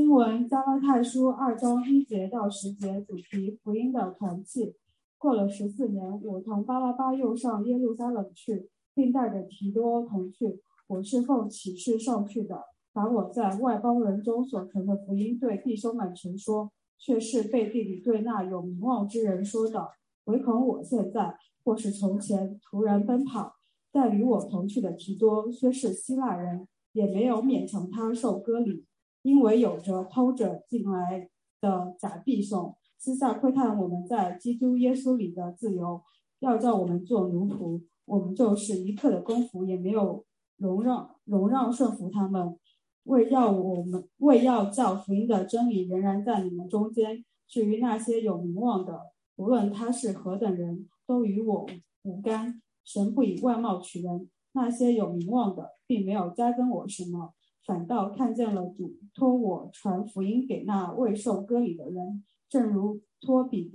经文加拉太书二章一节到十节，主题福音的团契。过了十四年，我同巴拉巴又上耶路撒冷去，并带着提多同去。我是奉启示上去的，把我在外邦人中所传的福音对弟兄们陈说，却是背地里对那有名望之人说的。唯恐我现在或是从前突然奔跑，在与我同去的提多虽是希腊人，也没有勉强他受割礼，因为有着偷着进来的假弟兄。私下窥探我们在基督耶稣里的自由，要叫我们做奴仆，我们就是一刻的功夫也没有容让容让顺服他们，为要我们为要叫福音的真理仍然在你们中间。至于那些有名望的，无论他是何等人，都与我无干。神不以外貌取人，那些有名望的，并没有加增我什么，反倒看见了主托我传福音给那未受割礼的人。正如托比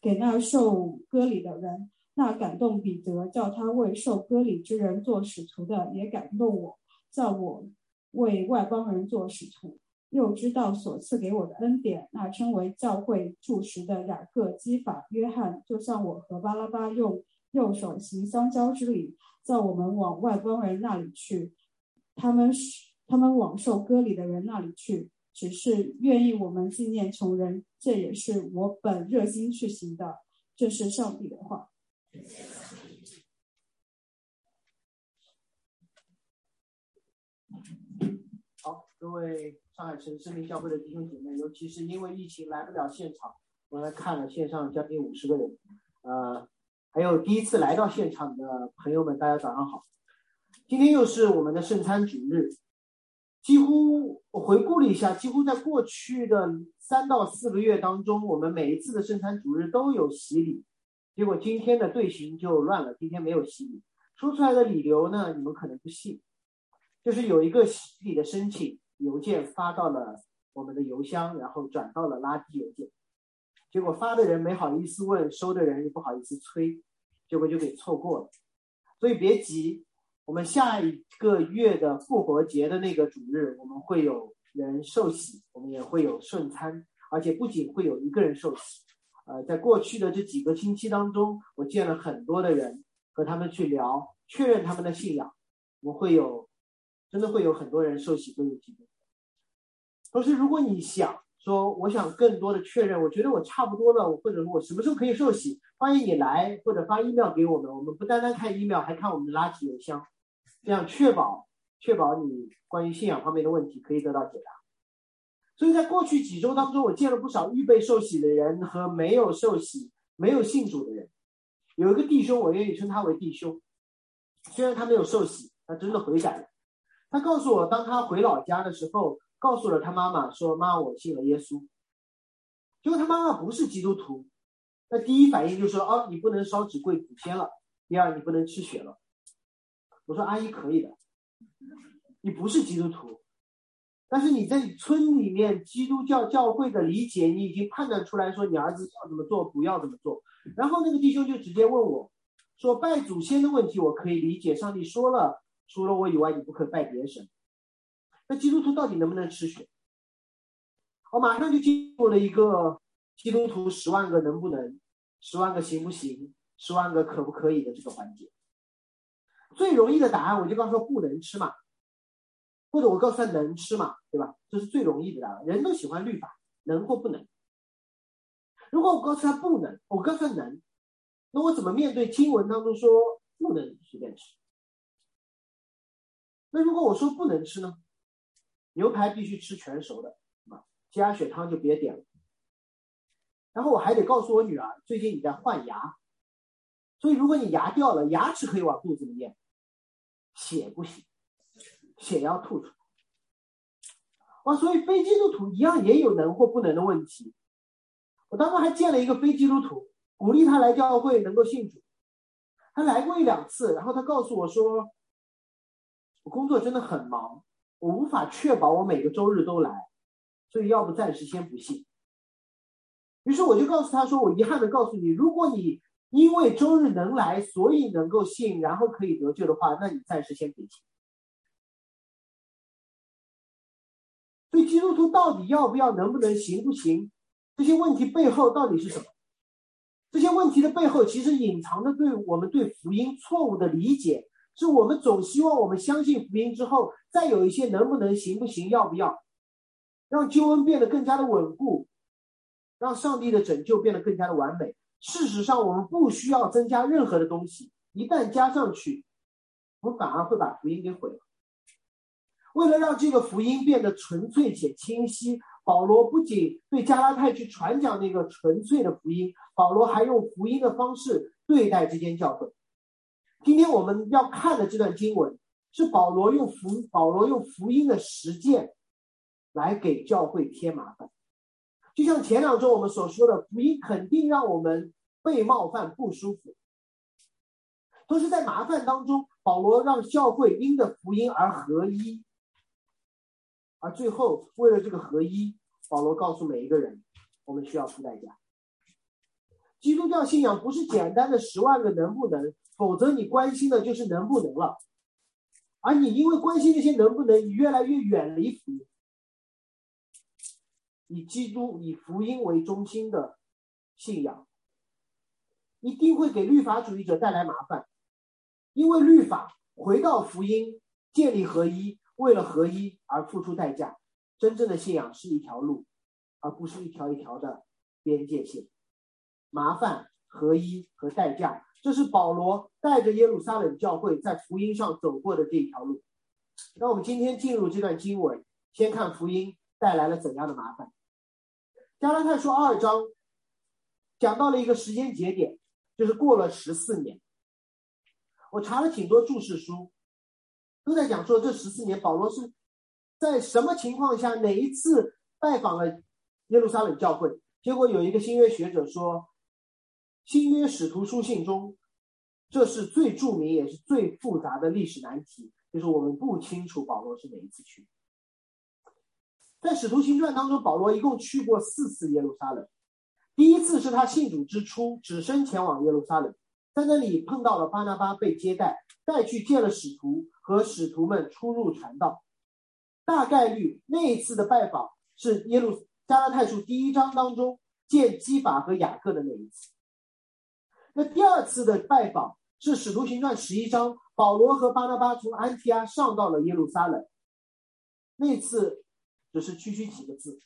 给那受割礼的人，那感动彼得叫他为受割礼之人做使徒的，也感动我，叫我为外邦人做使徒。又知道所赐给我的恩典，那称为教会柱石的雅各、基法、约翰，就像我和巴拉巴用右手行相交之礼，叫我们往外邦人那里去，他们是他们往受割礼的人那里去。只是愿意我们纪念穷人，这也是我本热心去行的。这是上帝的话。好，各位上海城市民教会的弟兄姐妹，尤其是因为疫情来不了现场，我来看了线上将近五十个人。呃，还有第一次来到现场的朋友们，大家早上好。今天又是我们的圣餐主日。几乎我回顾了一下，几乎在过去的三到四个月当中，我们每一次的圣餐主日都有洗礼，结果今天的队形就乱了，今天没有洗礼。说出来的理由呢，你们可能不信，就是有一个洗礼的申请邮件发到了我们的邮箱，然后转到了垃圾邮件，结果发的人没好意思问，收的人也不好意思催，结果就给错过了。所以别急。我们下一个月的复活节的那个主日，我们会有人受洗，我们也会有圣餐，而且不仅会有一个人受洗。呃，在过去的这几个星期当中，我见了很多的人，和他们去聊，确认他们的信仰。我们会有，真的会有很多人受洗归入基督。同时，如果你想说，我想更多的确认，我觉得我差不多了，或者我什么时候可以受洗，欢迎你来，或者发 email 给我们。我们不单单看 email，还看我们的垃圾邮箱。这样确保确保你关于信仰方面的问题可以得到解答。所以在过去几周当中，我见了不少预备受洗的人和没有受洗、没有信主的人。有一个弟兄，我愿意称他为弟兄，虽然他没有受洗，他真的悔改了。他告诉我，当他回老家的时候，告诉了他妈妈说：“妈，我信了耶稣。”结果他妈妈不是基督徒，那第一反应就说：“哦，你不能烧纸跪祖先了。第二，你不能吃血了。”我说阿姨可以的，你不是基督徒，但是你在村里面基督教教会的理解，你已经判断出来说你儿子要怎么做，不要怎么做。然后那个弟兄就直接问我，说拜祖先的问题我可以理解，上帝说了除了我以外你不可以拜别神。那基督徒到底能不能吃血？我马上就进入了一个基督徒十万个能不能，十万个行不行，十万个可不可以的这个环节。最容易的答案，我就告诉他不能吃嘛，或者我告诉他能吃嘛，对吧？这是最容易的答案。人都喜欢律法，能或不能。如果我告诉他不能，我告诉他能，那我怎么面对经文当中说不能随便吃？那如果我说不能吃呢？牛排必须吃全熟的，啊，加血汤就别点了。然后我还得告诉我女儿，最近你在换牙，所以如果你牙掉了，牙齿可以往肚子里咽。血不行，血要吐出来。哇，所以非基督徒一样也有能或不能的问题。我当时还见了一个非基督徒，鼓励他来教会能够信主。他来过一两次，然后他告诉我说：“我工作真的很忙，我无法确保我每个周日都来，所以要不暂时先不信。”于是我就告诉他说：“我遗憾的告诉你，如果你……”因为周日能来，所以能够信，然后可以得救的话，那你暂时先别信。基督徒到底要不要、能不能、行不行？这些问题背后到底是什么？这些问题的背后，其实隐藏着对我们对福音错误的理解，是我们总希望我们相信福音之后，再有一些能不能、行不行、要不要，让救恩变得更加的稳固，让上帝的拯救变得更加的完美。事实上，我们不需要增加任何的东西，一旦加上去，我们反而会把福音给毁了。为了让这个福音变得纯粹且清晰。保罗不仅对加拉太去传讲那个纯粹的福音，保罗还用福音的方式对待这间教会。今天我们要看的这段经文，是保罗用福保罗用福音的实践来给教会添麻烦。就像前两周我们所说的，福音肯定让我们被冒犯不舒服。同时在麻烦当中，保罗让教会因着福音而合一，而最后为了这个合一。保罗告诉每一个人，我们需要付代价。基督教信仰不是简单的十万个能不能，否则你关心的就是能不能了。而你因为关心这些能不能，你越来越远离福音。以基督、以福音为中心的信仰，一定会给律法主义者带来麻烦，因为律法回到福音，建立合一，为了合一而付出代价。真正的信仰是一条路，而不是一条一条的边界线。麻烦、合一和代价，这是保罗带着耶路撒冷教会在福音上走过的这一条路。那我们今天进入这段经文，先看福音带来了怎样的麻烦。加拉太书二章讲到了一个时间节点，就是过了十四年。我查了挺多注释书，都在讲说这十四年保罗是。在什么情况下，哪一次拜访了耶路撒冷教会？结果有一个新约学者说，新约使徒书信中，这是最著名也是最复杂的历史难题，就是我们不清楚保罗是哪一次去。在使徒行传当中，保罗一共去过四次耶路撒冷。第一次是他信主之初，只身前往耶路撒冷，在那里碰到了巴拿巴，被接待，带去见了使徒，和使徒们出入传道。大概率那一次的拜访是耶路加拉太书第一章当中见基法和雅各的那一次。那第二次的拜访是使徒行传十一章，保罗和巴拿巴从安提阿上到了耶路撒冷，那次只是区区几个字。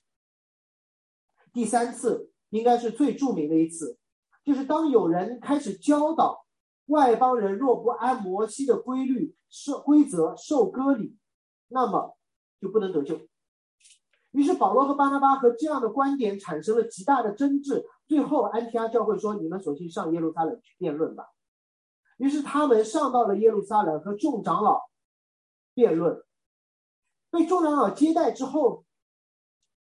第三次应该是最著名的一次，就是当有人开始教导外邦人若不按摩西的规律受规则受割礼，那么。就不能得救。于是保罗和巴拿巴和这样的观点产生了极大的争执。最后安提阿教会说：“你们索性上耶路撒冷去辩论吧。”于是他们上到了耶路撒冷和众长老辩论。被众长老接待之后，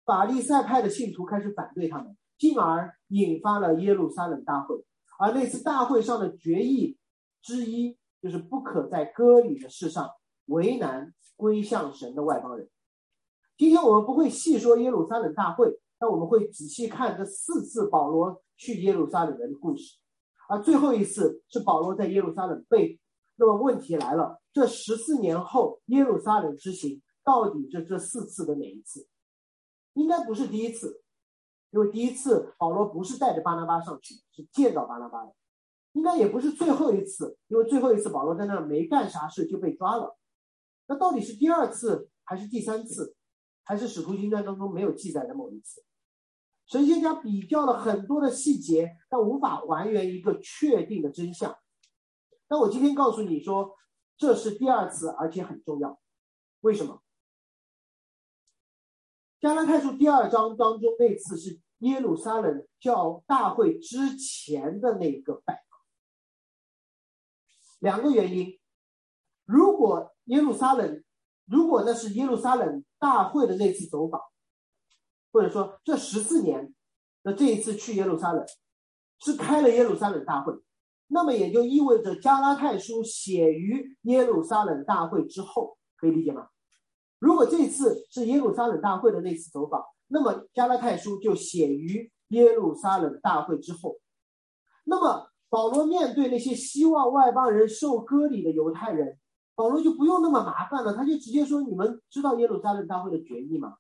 法利赛派的信徒开始反对他们，进而引发了耶路撒冷大会。而那次大会上的决议之一，就是不可在割礼的事上为难。归向神的外邦人。今天我们不会细说耶路撒冷大会，那我们会仔细看这四次保罗去耶路撒冷的故事。而最后一次是保罗在耶路撒冷被。那么问题来了：这十四年后耶路撒冷之行，到底这这四次的哪一次？应该不是第一次，因为第一次保罗不是带着巴拿巴上去，是见到巴拿巴的。应该也不是最后一次，因为最后一次保罗在那没干啥事就被抓了。那到底是第二次还是第三次，还是使徒行传当中没有记载的某一次？神学家比较了很多的细节，但无法还原一个确定的真相。那我今天告诉你说，这是第二次，而且很重要。为什么？加拉太书第二章当中那次是耶路撒冷教大会之前的那个拜访，两个原因。如果耶路撒冷，如果那是耶路撒冷大会的那次走访，或者说这十四年的这一次去耶路撒冷，是开了耶路撒冷大会，那么也就意味着加拉太书写于耶路撒冷大会之后，可以理解吗？如果这次是耶路撒冷大会的那次走访，那么加拉太书就写于耶路撒冷大会之后，那么保罗面对那些希望外邦人受割礼的犹太人。保罗就不用那么麻烦了，他就直接说：“你们知道耶路撒冷大会的决议吗？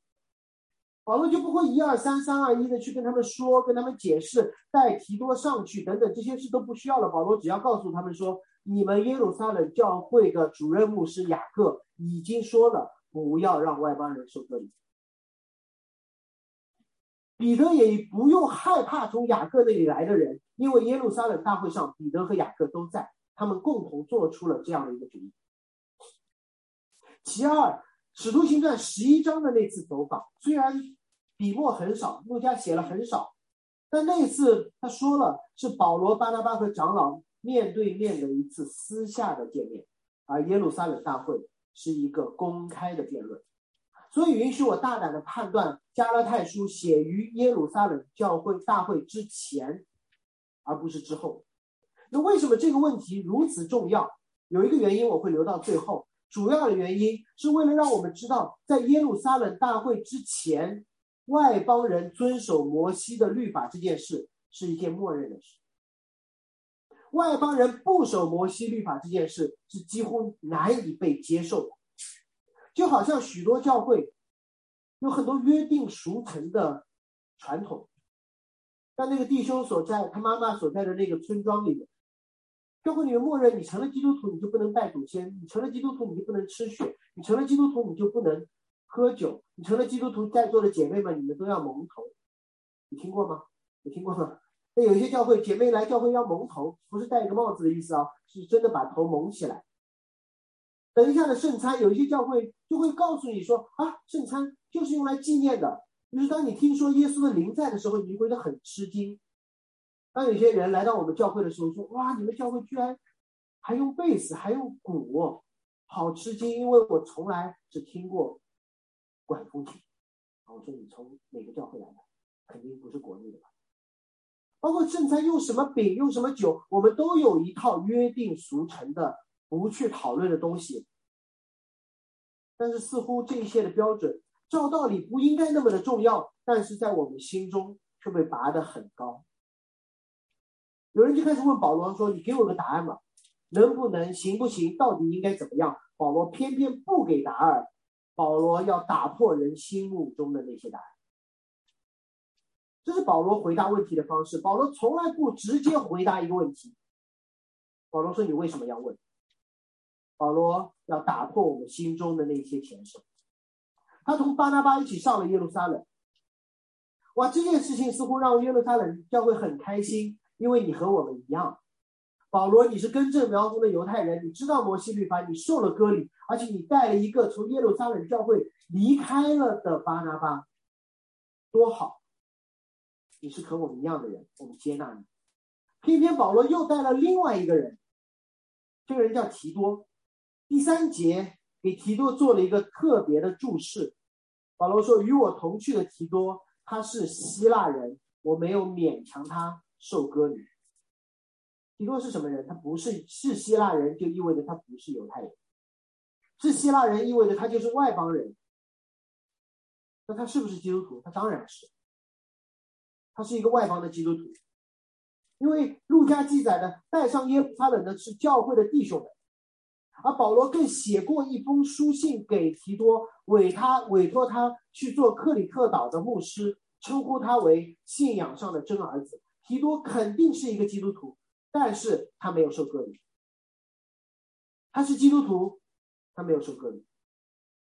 保罗就不会一二三三二一的去跟他们说，跟他们解释，带提多上去等等这些事都不需要了。保罗只要告诉他们说，你们耶路撒冷教会的主任牧师雅各已经说了，不要让外邦人受割礼。彼得也不用害怕从雅各那里来的人，因为耶路撒冷大会上，彼得和雅各都在，他们共同做出了这样的一个决议。其二。使徒行传十一章的那次走访，虽然笔墨很少，路加写了很少，但那次他说了是保罗、巴拿巴和长老面对面的一次私下的见面，而耶路撒冷大会是一个公开的辩论，所以允许我大胆的判断，加拉太书写于耶路撒冷教会大会之前，而不是之后。那为什么这个问题如此重要？有一个原因我会留到最后。主要的原因是为了让我们知道，在耶路撒冷大会之前，外邦人遵守摩西的律法这件事是一件默认的事。外邦人不守摩西律法这件事是几乎难以被接受的，就好像许多教会有很多约定俗成的传统，在那个弟兄所在、他妈妈所在的那个村庄里面。教会里面默认，你成了基督徒，你就不能拜祖先；你成了基督徒，你就不能吃血；你成了基督徒，你就不能喝酒；你成了基督徒，在座的姐妹们，你们都要蒙头。你听过吗？你听过吗？那有一些教会姐妹来教会要蒙头，不是戴一个帽子的意思啊，是真的把头蒙起来。等一下的圣餐，有一些教会就会告诉你说啊，圣餐就是用来纪念的。就是当你听说耶稣的灵在的时候，你会觉得很吃惊。当有些人来到我们教会的时候，说：“哇，你们教会居然还用贝斯，还用鼓，好吃惊！因为我从来只听过管风琴。”我说：“你从哪个教会来的？肯定不是国内的吧？”包括正餐用什么饼，用什么酒，我们都有一套约定俗成的、不去讨论的东西。但是似乎这一些的标准，照道理不应该那么的重要，但是在我们心中却被拔得很高。有人就开始问保罗说：“你给我个答案吧，能不能行不行？到底应该怎么样？”保罗偏偏不给答案。保罗要打破人心目中的那些答案，这是保罗回答问题的方式。保罗从来不直接回答一个问题。保罗说：“你为什么要问？”保罗要打破我们心中的那些前设。他同巴拿巴一起上了耶路撒冷。哇，这件事情似乎让耶路撒冷教会很开心。因为你和我们一样，保罗，你是根正苗红的犹太人，你知道摩西律法，你受了割礼，而且你带了一个从耶路撒冷教会离开了的巴拿巴，多好！你是和我们一样的人，我们接纳你。偏偏保罗又带了另外一个人，这个人叫提多。第三节给提多做了一个特别的注释。保罗说：“与我同去的提多，他是希腊人，我没有勉强他。”受割礼，提多是什么人？他不是是希腊人，就意味着他不是犹太人。是希腊人意味着他就是外邦人。那他是不是基督徒？他当然是。他是一个外邦的基督徒，因为路加记载的带上耶路撒冷的是教会的弟兄们，而保罗更写过一封书信给提多，委他委托他去做克里特岛的牧师，称呼他为信仰上的真儿子。提多肯定是一个基督徒，但是他没有受割礼。他是基督徒，他没有受割礼。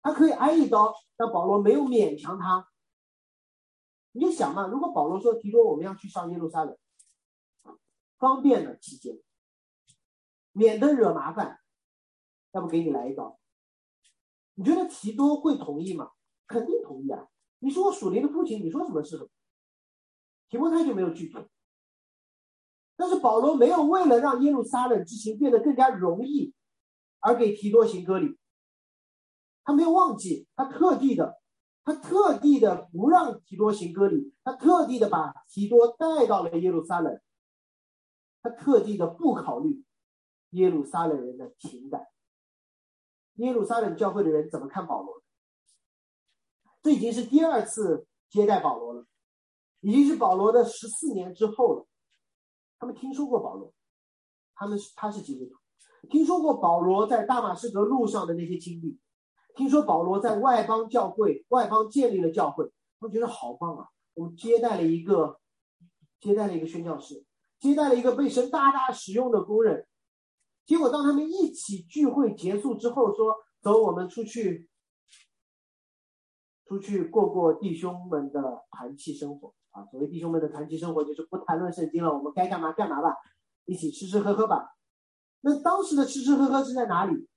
他可以挨一刀，但保罗没有勉强他。你就想嘛，如果保罗说提多我们要去上耶路撒冷，方便的期间，免得惹麻烦，要不给你来一刀？你觉得提多会同意吗？肯定同意啊！你说我属灵的父亲，你说什么是什么？提摩太就没有拒绝。但是保罗没有为了让耶路撒冷之行变得更加容易，而给提多行割礼。他没有忘记，他特地的，他特地的不让提多行割礼，他特地的把提多带到了耶路撒冷。他特地的不考虑耶路撒冷人的情感。耶路撒冷教会的人怎么看保罗？这已经是第二次接待保罗了，已经是保罗的十四年之后了。他们听说过保罗，他们是他是基督徒，听说过保罗在大马士革路上的那些经历，听说保罗在外邦教会外邦建立了教会，他们觉得好棒啊！我们接待了一个，接待了一个宣教士，接待了一个被神大大使用的工人。结果当他们一起聚会结束之后，说：“走，我们出去，出去过过弟兄们的团契生活所谓弟兄们的团契生活，就是不谈论圣经了，我们该干嘛干嘛吧，一起吃吃喝喝吧。那当时的吃吃喝喝是在哪里？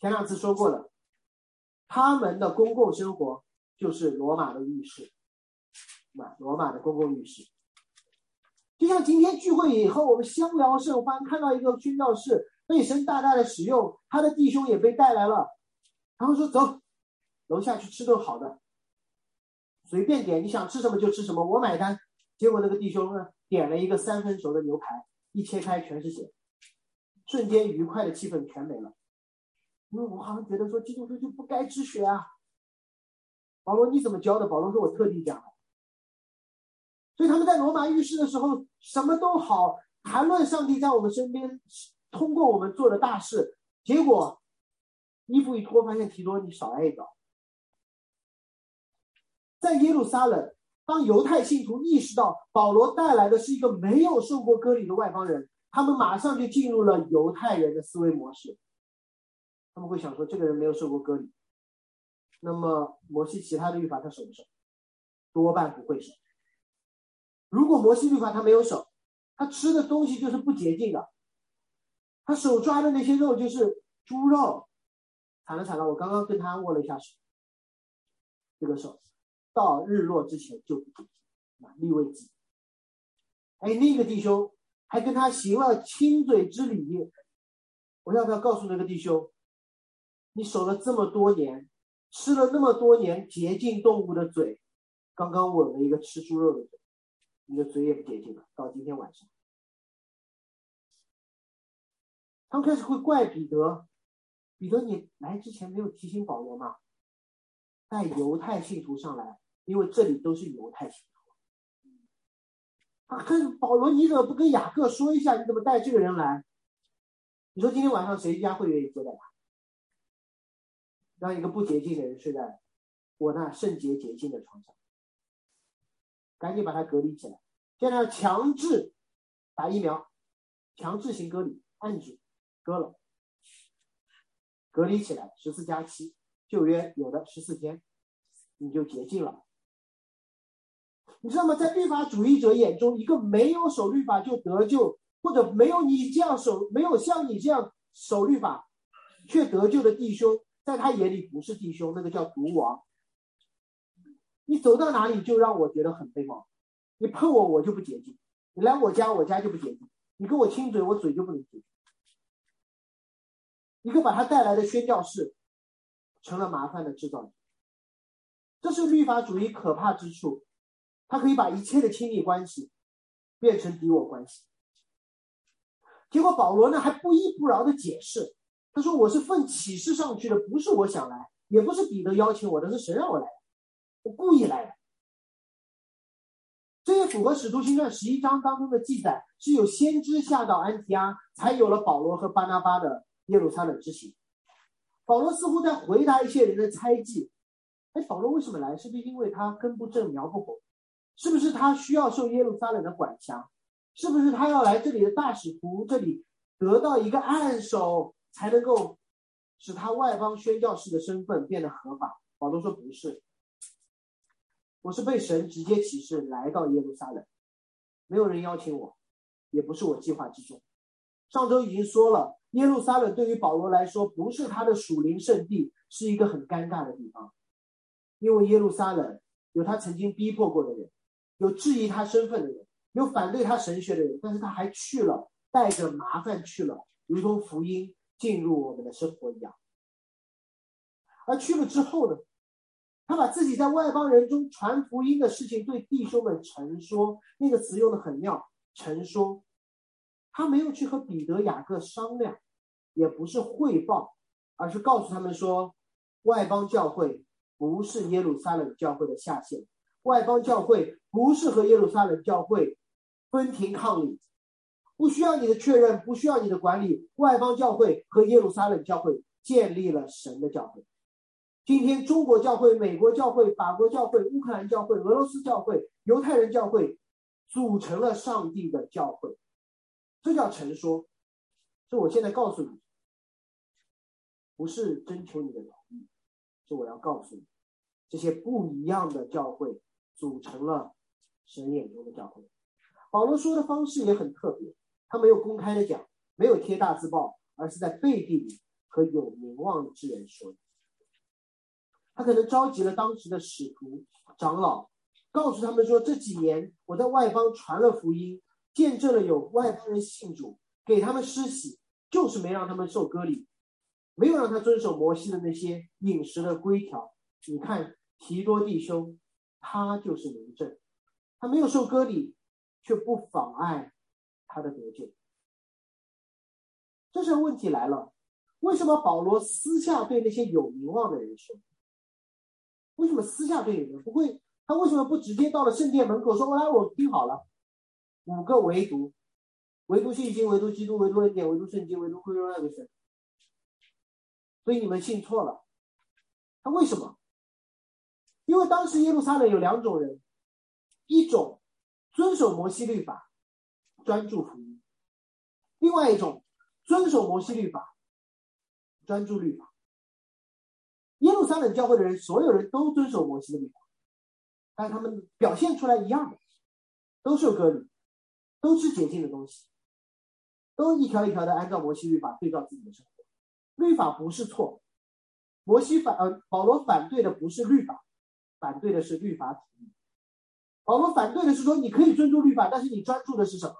前两次说过了，他们的公共生活就是罗马的浴室，那罗马的公共浴室。”就像今天聚会以后，我们相聊甚欢，看到一个宣教士被神大大的使用，他的弟兄也被带来了，然后说走，楼下去吃顿好的，随便点，你想吃什么就吃什么，我买单。结果那个弟兄呢，点了一个三分熟的牛排，一切开全是血，瞬间愉快的气氛全没了。因为我好像觉得说基督徒就不该吃血啊。保罗你怎么教的？保罗说我特地讲的。所以他们在罗马浴室的时候，什么都好，谈论上帝在我们身边，通过我们做的大事。结果衣服一脱，发现提多你少挨一刀。在耶路撒冷，当犹太信徒意识到保罗带来的是一个没有受过割礼的外邦人，他们马上就进入了犹太人的思维模式。他们会想说，这个人没有受过割礼，那么摩西其他的律法他守不守？多半不会守。如果摩西律法他没有手，他吃的东西就是不洁净的，他手抓的那些肉就是猪肉，惨了惨了！我刚刚跟他握了一下手，这个手到日落之前就啊立位记。哎，那个弟兄还跟他行了亲嘴之礼，我要不要告诉那个弟兄，你守了这么多年，吃了那么多年洁净动物的嘴，刚刚吻了一个吃猪肉的嘴。你的嘴也不洁净了。到今天晚上，他们开始会怪彼得。彼得，你来之前没有提醒保罗吗？带犹太信徒上来，因为这里都是犹太信徒。他，跟保罗，你怎么不跟雅各说一下？你怎么带这个人来？你说今天晚上谁家会愿意接待他？让一个不洁净的人睡在我那圣洁洁净的床上？赶紧把他隔离起来，现在要强制打疫苗，强制性隔离，按住，割了，隔离起来，十四加七，旧约有的十四天，你就洁净了。你知道吗？在律法主义者眼中，一个没有守律法就得救，或者没有你这样守，没有像你这样守律法却得救的弟兄，在他眼里不是弟兄，那个叫毒王。你走到哪里就让我觉得很被冒，你碰我我就不洁净，你来我家我家就不洁净，你跟我亲嘴我嘴就不能洁一个把他带来的宣教士，成了麻烦的制造者。这是律法主义可怕之处，他可以把一切的亲密关系变成敌我关系。结果保罗呢还不依不饶的解释，他说我是奉启示上去的，不是我想来，也不是彼得邀请我的，是神让我来的。我故意来的，这也符合《使徒行传》十一章当中的记载，是有先知下到安提阿，才有了保罗和巴拿巴的耶路撒冷之行。保罗似乎在回答一些人的猜忌：哎，保罗为什么来？是不是因为他根不正苗不红？是不是他需要受耶路撒冷的管辖？是不是他要来这里的大使徒这里得到一个按手，才能够使他外邦宣教士的身份变得合法？保罗说不是。我是被神直接启示来到耶路撒冷，没有人邀请我，也不是我计划之中。上周已经说了，耶路撒冷对于保罗来说不是他的属灵圣地，是一个很尴尬的地方，因为耶路撒冷有他曾经逼迫过的人，有质疑他身份的人，有反对他神学的人，但是他还去了，带着麻烦去了，如同福音进入我们的生活一样。而去了之后呢？他把自己在外邦人中传福音的事情对弟兄们陈说，那个词用的很妙，陈说。他没有去和彼得、雅各商量，也不是汇报，而是告诉他们说，外邦教会不是耶路撒冷教会的下线，外邦教会不是和耶路撒冷教会分庭抗礼，不需要你的确认，不需要你的管理，外邦教会和耶路撒冷教会建立了神的教会。今天中国教会、美国教会、法国教会、乌克兰教会、俄罗斯教会、犹太人教会，组成了上帝的教会，这叫成说。所以我现在告诉你，不是征求你的同意，是我要告诉你，这些不一样的教会组成了神眼中的教会。保罗说的方式也很特别，他没有公开的讲，没有贴大字报，而是在背地里和有名望之人说。他可能召集了当时的使徒长老，告诉他们说：这几年我在外邦传了福音，见证了有外邦人信主，给他们施洗，就是没让他们受割礼，没有让他遵守摩西的那些饮食的规条。你看提多弟兄，他就是明证，他没有受割礼，却不妨碍他的得救。这时候问题来了，为什么保罗私下对那些有名望的人说？为什么私下对你们不会？他为什么不直接到了圣殿门口说：“我来，我听好了，五个唯独，唯独信心，唯独基督，唯独恩典，唯独圣经，唯独归荣耀的神。”所以你们信错了。他为什么？因为当时耶路撒冷有两种人，一种遵守摩西律法，专注福音；另外一种遵守摩西律法，专注律法。耶路撒冷教会的人，所有人都遵守摩西的律法，但他们表现出来一样的，都受割礼，都吃洁净的东西，都一条一条的按照摩西律法对照自己的生活。律法不是错，摩西反呃保罗反对的不是律法，反对的是律法主义。保罗反对的是说，你可以尊重律法，但是你专注的是什么？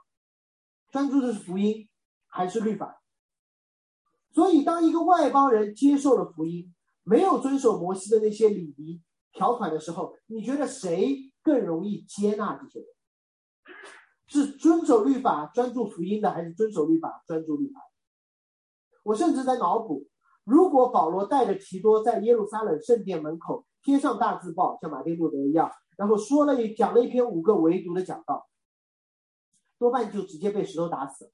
专注的是福音还是律法？所以，当一个外邦人接受了福音，没有遵守摩西的那些礼仪条款的时候，你觉得谁更容易接纳这些人？是遵守律法、专注福音的，还是遵守律法、专注律法？我甚至在脑补，如果保罗带着提多在耶路撒冷圣殿门口贴上大字报，像马丁路德一样，然后说了一讲了一篇五个唯独的讲道，多半就直接被石头打死，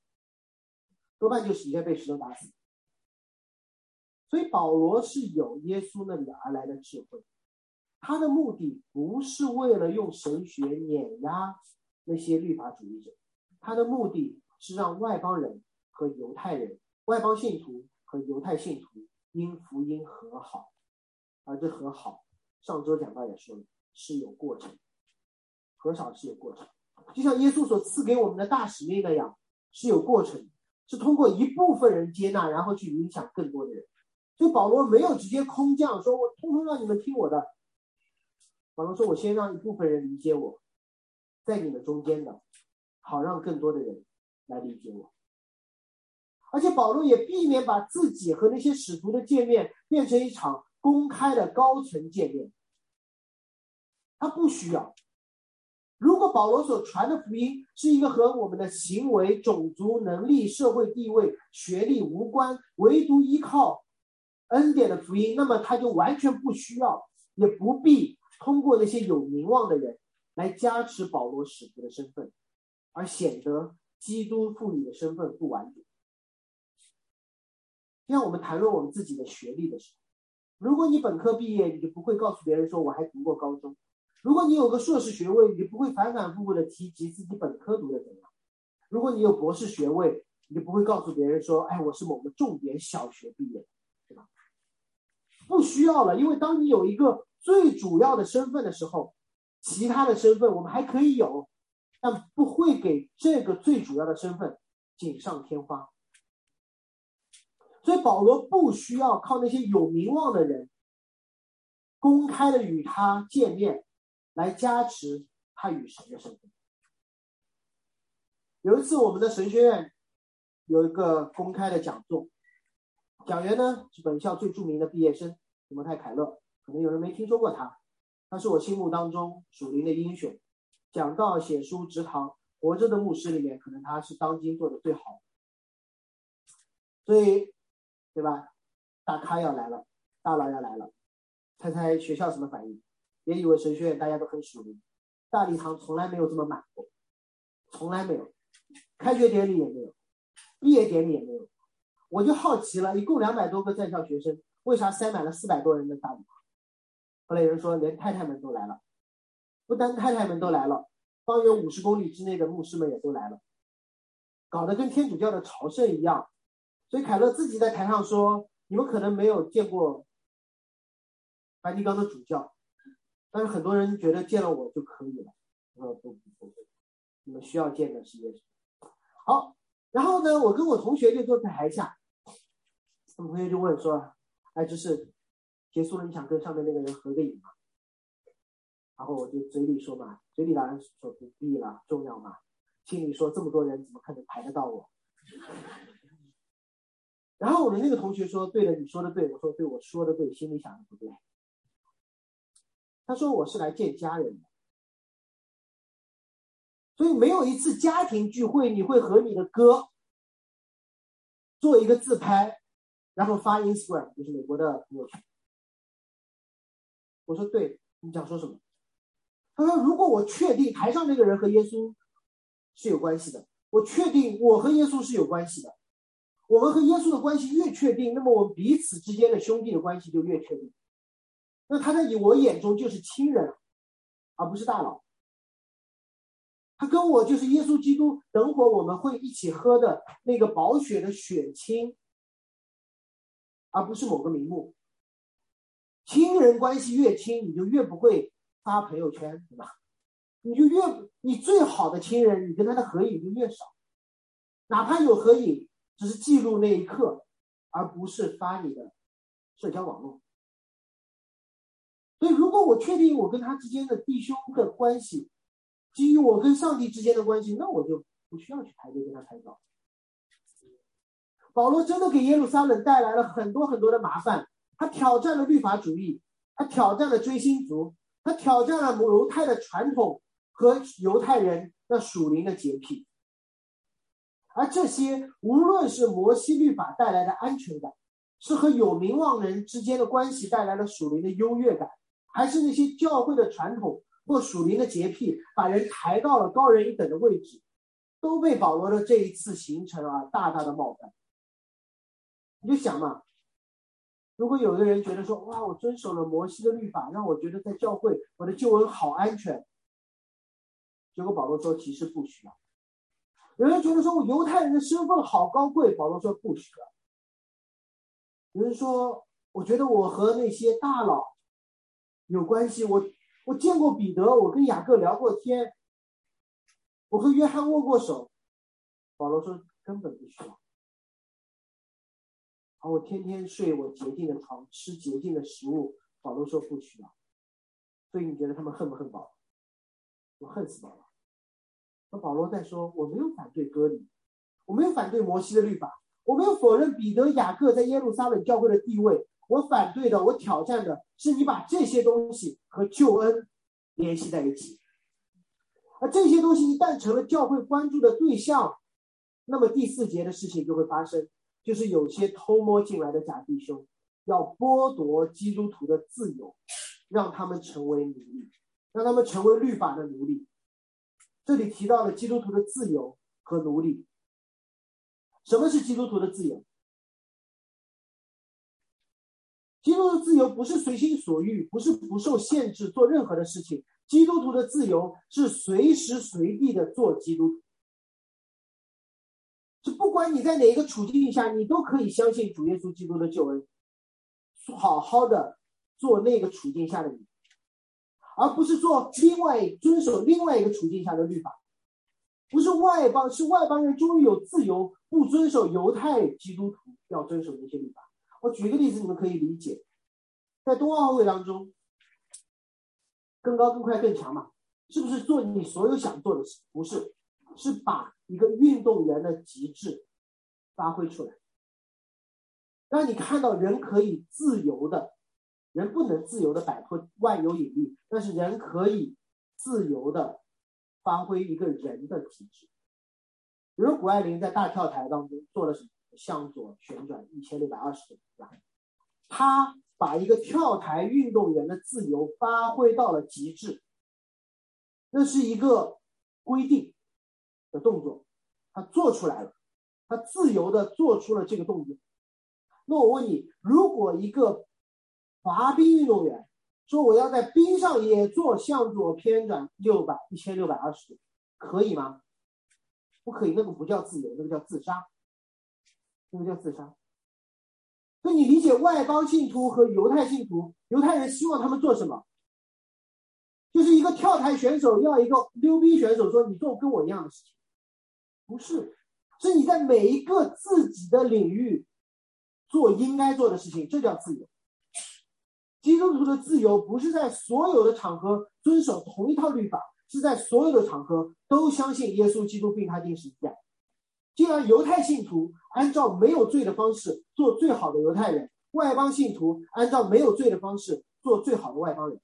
多半就直接被石头打死。所以保罗是有耶稣那里而来的智慧，他的目的不是为了用神学碾压那些律法主义者，他的目的是让外邦人和犹太人、外邦信徒和犹太信徒因福音和好，而这和好，上周讲到也说了是有过程，很少是有过程，就像耶稣所赐给我们的大使命那样是有过程，是通过一部分人接纳，然后去影响更多的人。所以保罗没有直接空降，说我通通让你们听我的。保罗说：“我先让一部分人理解我，在你们中间的，好让更多的人来理解我。”而且保罗也避免把自己和那些使徒的见面变成一场公开的高层见面。他不需要。如果保罗所传的福音是一个和我们的行为、种族、能力、社会地位、学历无关，唯独依靠。恩典的福音，那么他就完全不需要，也不必通过那些有名望的人来加持保罗使徒的身份，而显得基督妇女的身份不完整。让我们谈论我们自己的学历的时候，如果你本科毕业，你就不会告诉别人说我还读过高中；如果你有个硕士学位，你就不会反反复复的提及自己本科读的怎样；如果你有博士学位，你就不会告诉别人说，哎，我是某个重点小学毕业。对吧不需要了，因为当你有一个最主要的身份的时候，其他的身份我们还可以有，但不会给这个最主要的身份锦上添花。所以保罗不需要靠那些有名望的人公开的与他见面来加持他与神的身份。有一次，我们的神学院有一个公开的讲座。讲员呢是本校最著名的毕业生摩太·凯勒，可能有人没听说过他，他是我心目当中属灵的英雄，讲到、写书、执堂，活着的牧师里面，可能他是当今做的最好。所以，对吧？大咖要来了，大佬要来了，猜猜学校什么反应？别以为神学院大家都很熟，大礼堂从来没有这么满过，从来没有，开学典礼也没有，毕业典礼也没有。我就好奇了，一共两百多个在校学生，为啥塞满了四百多人的大礼堂？后来有人说连太太们都来了，不单太太们都来了，方圆五十公里之内的牧师们也都来了，搞得跟天主教的朝圣一样。所以凯勒自己在台上说：“你们可能没有见过梵蒂冈的主教，但是很多人觉得见了我就可以了。”我说：“不不不，你们需要见的是耶稣。”好，然后呢，我跟我同学就坐在台下，我们同学就问说：“哎，就是结束了，你想跟上面那个人合个影吗？”然后我就嘴里说嘛，嘴里当然说不必了，重要嘛，心里说这么多人怎么可能排得到我？然后我的那个同学说：“对了，你说的对。”我说：“对，我说的对，心里想的不对。”他说：“我是来见家人的，所以没有一次家庭聚会你会和你的哥做一个自拍，然后发 Instagram，就是美国的朋友圈。”我说：“对，你想说什么？”他说：“如果我确定台上那个人和耶稣是有关系的，我确定我和耶稣是有关系的。”我们和耶稣的关系越确定，那么我们彼此之间的兄弟的关系就越确定。那他在我眼中就是亲人，而不是大佬。他跟我就是耶稣基督，等会我们会一起喝的那个宝血的血亲，而不是某个名目。亲人关系越亲，你就越不会发朋友圈，对吧？你就越你最好的亲人，你跟他的合影就越少，哪怕有合影。只是记录那一刻，而不是发你的社交网络。所以，如果我确定我跟他之间的弟兄的关系，基于我跟上帝之间的关系，那我就不需要去排队跟他拍照。保罗真的给耶路撒冷带来了很多很多的麻烦，他挑战了律法主义，他挑战了追星族，他挑战了犹太的传统和犹太人那属灵的洁癖。而这些，无论是摩西律法带来的安全感，是和有名望人之间的关系带来了属灵的优越感，还是那些教会的传统或属灵的洁癖把人抬到了高人一等的位置，都被保罗的这一次行程啊大大的冒犯。你就想嘛，如果有的人觉得说，哇，我遵守了摩西的律法，让我觉得在教会我的救恩好安全，结果保罗说，其实不需要。有人觉得说我犹太人的身份好高贵，保罗说不需要。有人说，我觉得我和那些大佬有关系，我我见过彼得，我跟雅各聊过天，我和约翰握过手，保罗说根本不需要。好，我天天睡我洁净的床，吃洁净的食物，保罗说不需要。所以你觉得他们恨不恨保罗？我恨死保罗。那保罗在说：“我没有反对割礼，我没有反对摩西的律法，我没有否认彼得、雅各在耶路撒冷教会的地位。我反对的，我挑战的是你把这些东西和救恩联系在一起。而这些东西一旦成了教会关注的对象，那么第四节的事情就会发生，就是有些偷摸进来的假弟兄要剥夺基督徒的自由，让他们成为奴隶，让他们成为律法的奴隶。”这里提到了基督徒的自由和奴隶。什么是基督徒的自由？基督徒的自由不是随心所欲，不是不受限制做任何的事情。基督徒的自由是随时随地的做基督徒，是不管你在哪一个处境下，你都可以相信主耶稣基督的救恩，好好的做那个处境下的你。而不是做另外遵守另外一个处境下的律法，不是外邦，是外邦人终于有自由，不遵守犹太基督徒要遵守的一些律法。我举个例子，你们可以理解，在冬奥会当中，更高、更快、更强嘛，是不是做你所有想做的事？不是，是把一个运动员的极致发挥出来，让你看到人可以自由的。人不能自由的摆脱万有引力，但是人可以自由的发挥一个人的体质。比如谷爱凌在大跳台当中做了什么？向左旋转一千六百二十度，对吧？他把一个跳台运动员的自由发挥到了极致。那是一个规定的动作，他做出来了，他自由的做出了这个动作。那我问你，如果一个滑冰运动员说我要在冰上也做向左偏转六百一千六百二十度，可以吗？不可以，那个不叫自由，那个叫自杀，那个叫自杀。所以你理解外邦信徒和犹太信徒，犹太人希望他们做什么？就是一个跳台选手要一个溜冰选手说你做跟我一样的事情，不是，是你在每一个自己的领域做应该做的事情，这叫自由。基督徒的自由不是在所有的场合遵守同一套律法，是在所有的场合都相信耶稣基督并他定十字架。既然犹太信徒按照没有罪的方式做最好的犹太人，外邦信徒按照没有罪的方式做最好的外邦人。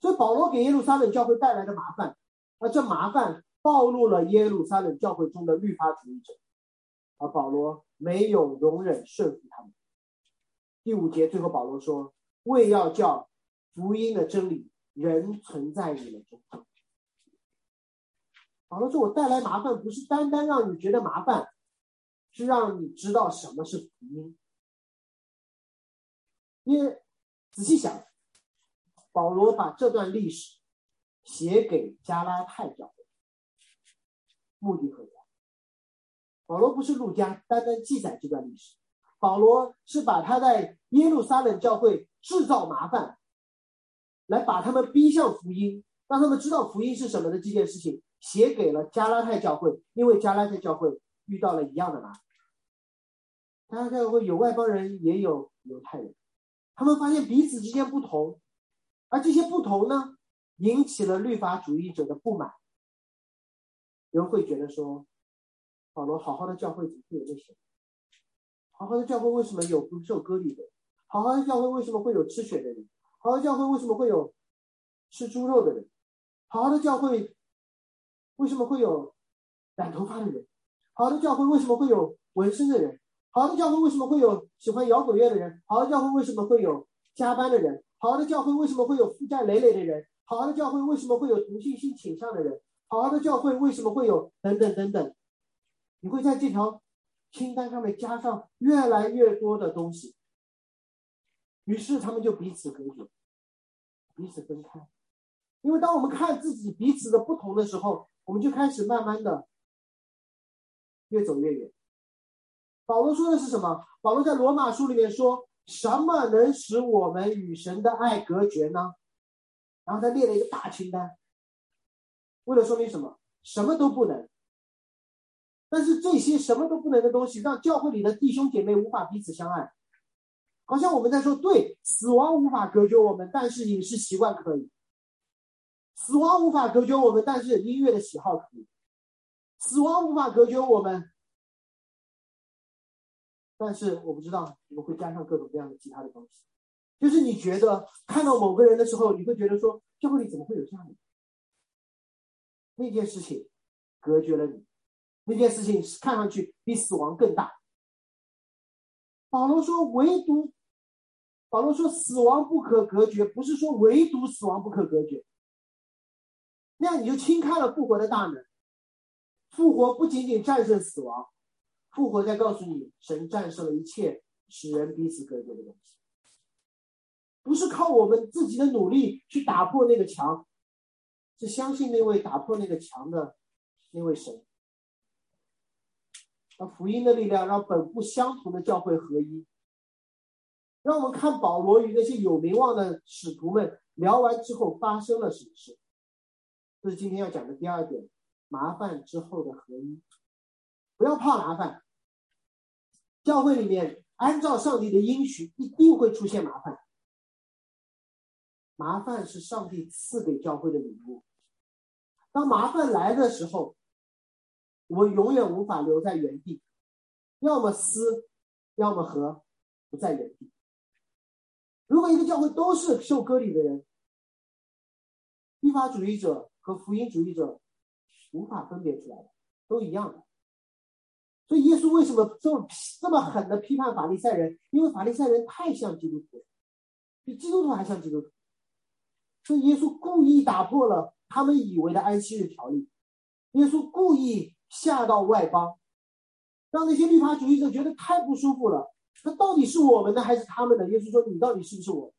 所以保罗给耶路撒冷教会带来的麻烦，而这麻烦暴露了耶路撒冷教会中的律法主义者，而保罗没有容忍顺服他们。第五节最后保罗说：“为要叫福音的真理仍存在你们中。”保罗说：“我带来麻烦，不是单单让你觉得麻烦，是让你知道什么是福音。因为仔细想。”保罗把这段历史写给加拉太教会，目的何在？保罗不是路加，单单记载这段历史。保罗是把他在耶路撒冷教会制造麻烦，来把他们逼向福音，让他们知道福音是什么的这件事情，写给了加拉太教会，因为加拉太教会遇到了一样的麻烦。加拉太教会有外邦人，也有犹太人，他们发现彼此之间不同。而这些不同呢，引起了律法主义者的不满。有人会觉得说：“保罗，好好的教会怎么会有这些？好好的教会为什么有不受割礼的？好好的教会为什么会有吃血的人？好好的教会为什么会有吃猪肉的人？好好的教会为什么会有染头发的人？好的教会为什么会有纹身的人？好的教会为什么会有喜欢摇滚乐的人？好的教会为什么会有加班的人？”好的教会为什么会有负债累累的人？好好的教会为什么会有同性性倾向的人？好好的教会为什么会有等等等等？你会在这条清单上面加上越来越多的东西，于是他们就彼此隔绝，彼此分开。因为当我们看自己彼此的不同的时候，我们就开始慢慢的越走越远。保罗说的是什么？保罗在罗马书里面说。什么能使我们与神的爱隔绝呢？然后他列了一个大清单，为了说明什么？什么都不能。但是这些什么都不能的东西，让教会里的弟兄姐妹无法彼此相爱。好像我们在说，对，死亡无法隔绝我们，但是饮食习惯可以；死亡无法隔绝我们，但是音乐的喜好可以；死亡无法隔绝我们。但是我不知道你们会加上各种各样的其他的东西，就是你觉得看到某个人的时候，你会觉得说教会里怎么会有这样的那件事情隔绝了你，那件事情看上去比死亡更大。保罗说，唯独保罗说死亡不可隔绝，不是说唯独死亡不可隔绝，那样你就轻开了复活的大门。复活不仅仅战胜死亡。复活在告诉你，神战胜了一切使人彼此隔绝的东西，不是靠我们自己的努力去打破那个墙，是相信那位打破那个墙的那位神。让福音的力量让本不相同的教会合一。让我们看保罗与那些有名望的使徒们聊完之后发生了什么事。这是今天要讲的第二点：麻烦之后的合一。不要怕麻烦。教会里面，按照上帝的应许，一定会出现麻烦。麻烦是上帝赐给教会的礼物。当麻烦来的时候，我们永远无法留在原地，要么撕，要么和，不在原地。如果一个教会都是受割礼的人，律法主义者和福音主义者无法分别出来的，都一样的。所以耶稣为什么这么这么狠的批判法利赛人？因为法利赛人太像基督徒，比基督徒还像基督徒。所以耶稣故意打破了他们以为的安息日条例，耶稣故意下到外邦，让那些律法主义者觉得太不舒服了。那到底是我们的还是他们的？耶稣说：“你到底是不是我？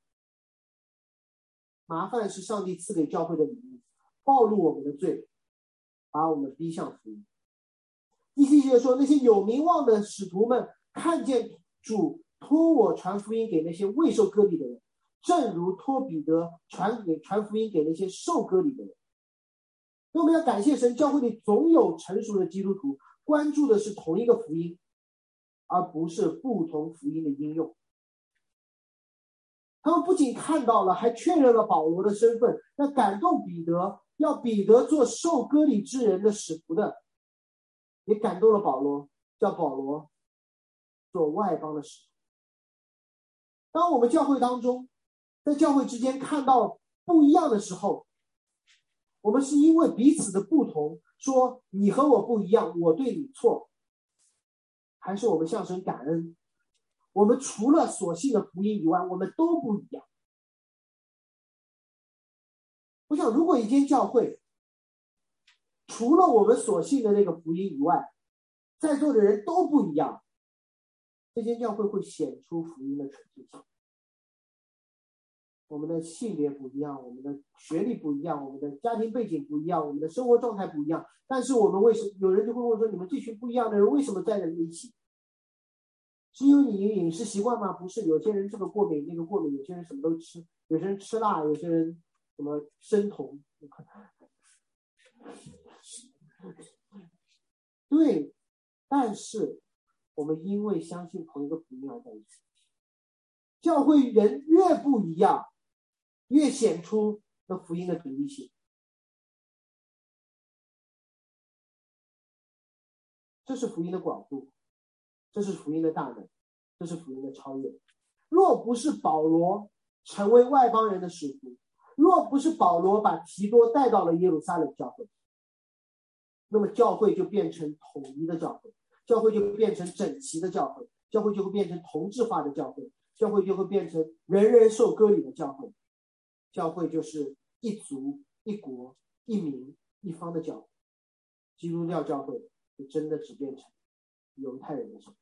麻烦是上帝赐给教会的礼物，暴露我们的罪，把我们逼向福音。第七节说，那些有名望的使徒们看见主托我传福音给那些未受割礼的人，正如托彼得传给传福音给那些受割礼的人。那我们要感谢神，教会里总有成熟的基督徒，关注的是同一个福音，而不是不同福音的应用。他们不仅看到了，还确认了保罗的身份，那感动彼得，要彼得做受割礼之人的使徒的。也感动了保罗，叫保罗做外邦的使徒。当我们教会当中，在教会之间看到不一样的时候，我们是因为彼此的不同，说你和我不一样，我对你错，还是我们向神感恩？我们除了所信的福音以外，我们都不一样。我想，如果一间教会，除了我们所信的那个福音以外，在座的人都不一样。这间教会会显出福音的纯粹性。我们的性别不一样，我们的学历不一样，我们的家庭背景不一样，我们的生活状态不一样。但是我们为什么有人就会问说：你们这群不一样的人为什么在一起？是因为你饮食习惯吗？不是，有些人这个过敏那个过敏，有些人什么都吃，有些人吃辣，有些人什么生酮。对，但是我们因为相信同一个福音而在一起。教会人越不一样，越显出那福音的独一性。这是福音的广度，这是福音的大能，这是福音的超越。若不是保罗成为外邦人的使徒，若不是保罗把提多带到了耶路撒冷教会。那么教会就变成统一的教会，教会就变成整齐的教会，教会就会变成同质化的教会，教会就会变成人人受割礼的教会，教会就是一族一国一民一方的教会，基督教教会就真的只变成犹太人的教，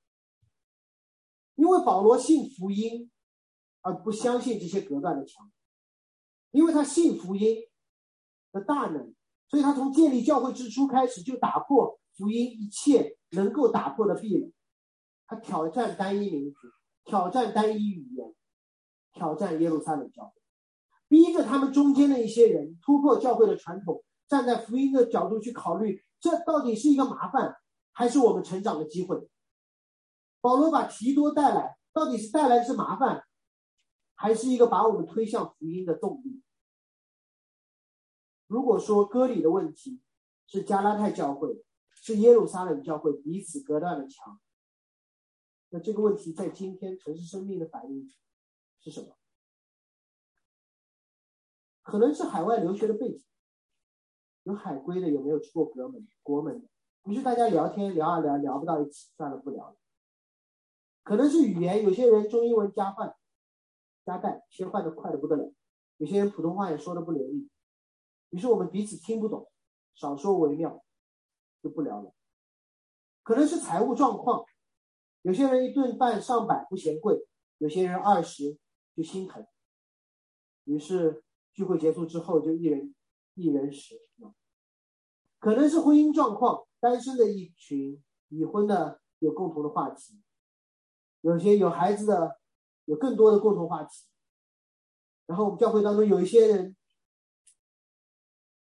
因为保罗信福音而不相信这些隔断的墙，因为他信福音的大能。所以他从建立教会之初开始就打破福音一切能够打破的壁垒，他挑战单一民族，挑战单一语言，挑战耶路撒冷教会，逼着他们中间的一些人突破教会的传统，站在福音的角度去考虑，这到底是一个麻烦，还是我们成长的机会？保罗把提多带来，到底是带来是麻烦，还是一个把我们推向福音的动力？如果说割礼的问题是加拉太教会、是耶路撒冷教会彼此隔断的墙，那这个问题在今天城市生命的反应是什么？可能是海外留学的背景，有海归的，有没有出过国门？国门的，于是大家聊天聊啊聊，聊不到一起，算了不聊了。可能是语言，有些人中英文加换、加带，切换的快的不得了；有些人普通话也说的不流利。于是我们彼此听不懂，少说为妙，就不聊了。可能是财务状况，有些人一顿饭上百不嫌贵，有些人二十就心疼。于是聚会结束之后就一人一人食。可能是婚姻状况，单身的一群，已婚的有共同的话题，有些有孩子的有更多的共同话题。然后我们教会当中有一些人。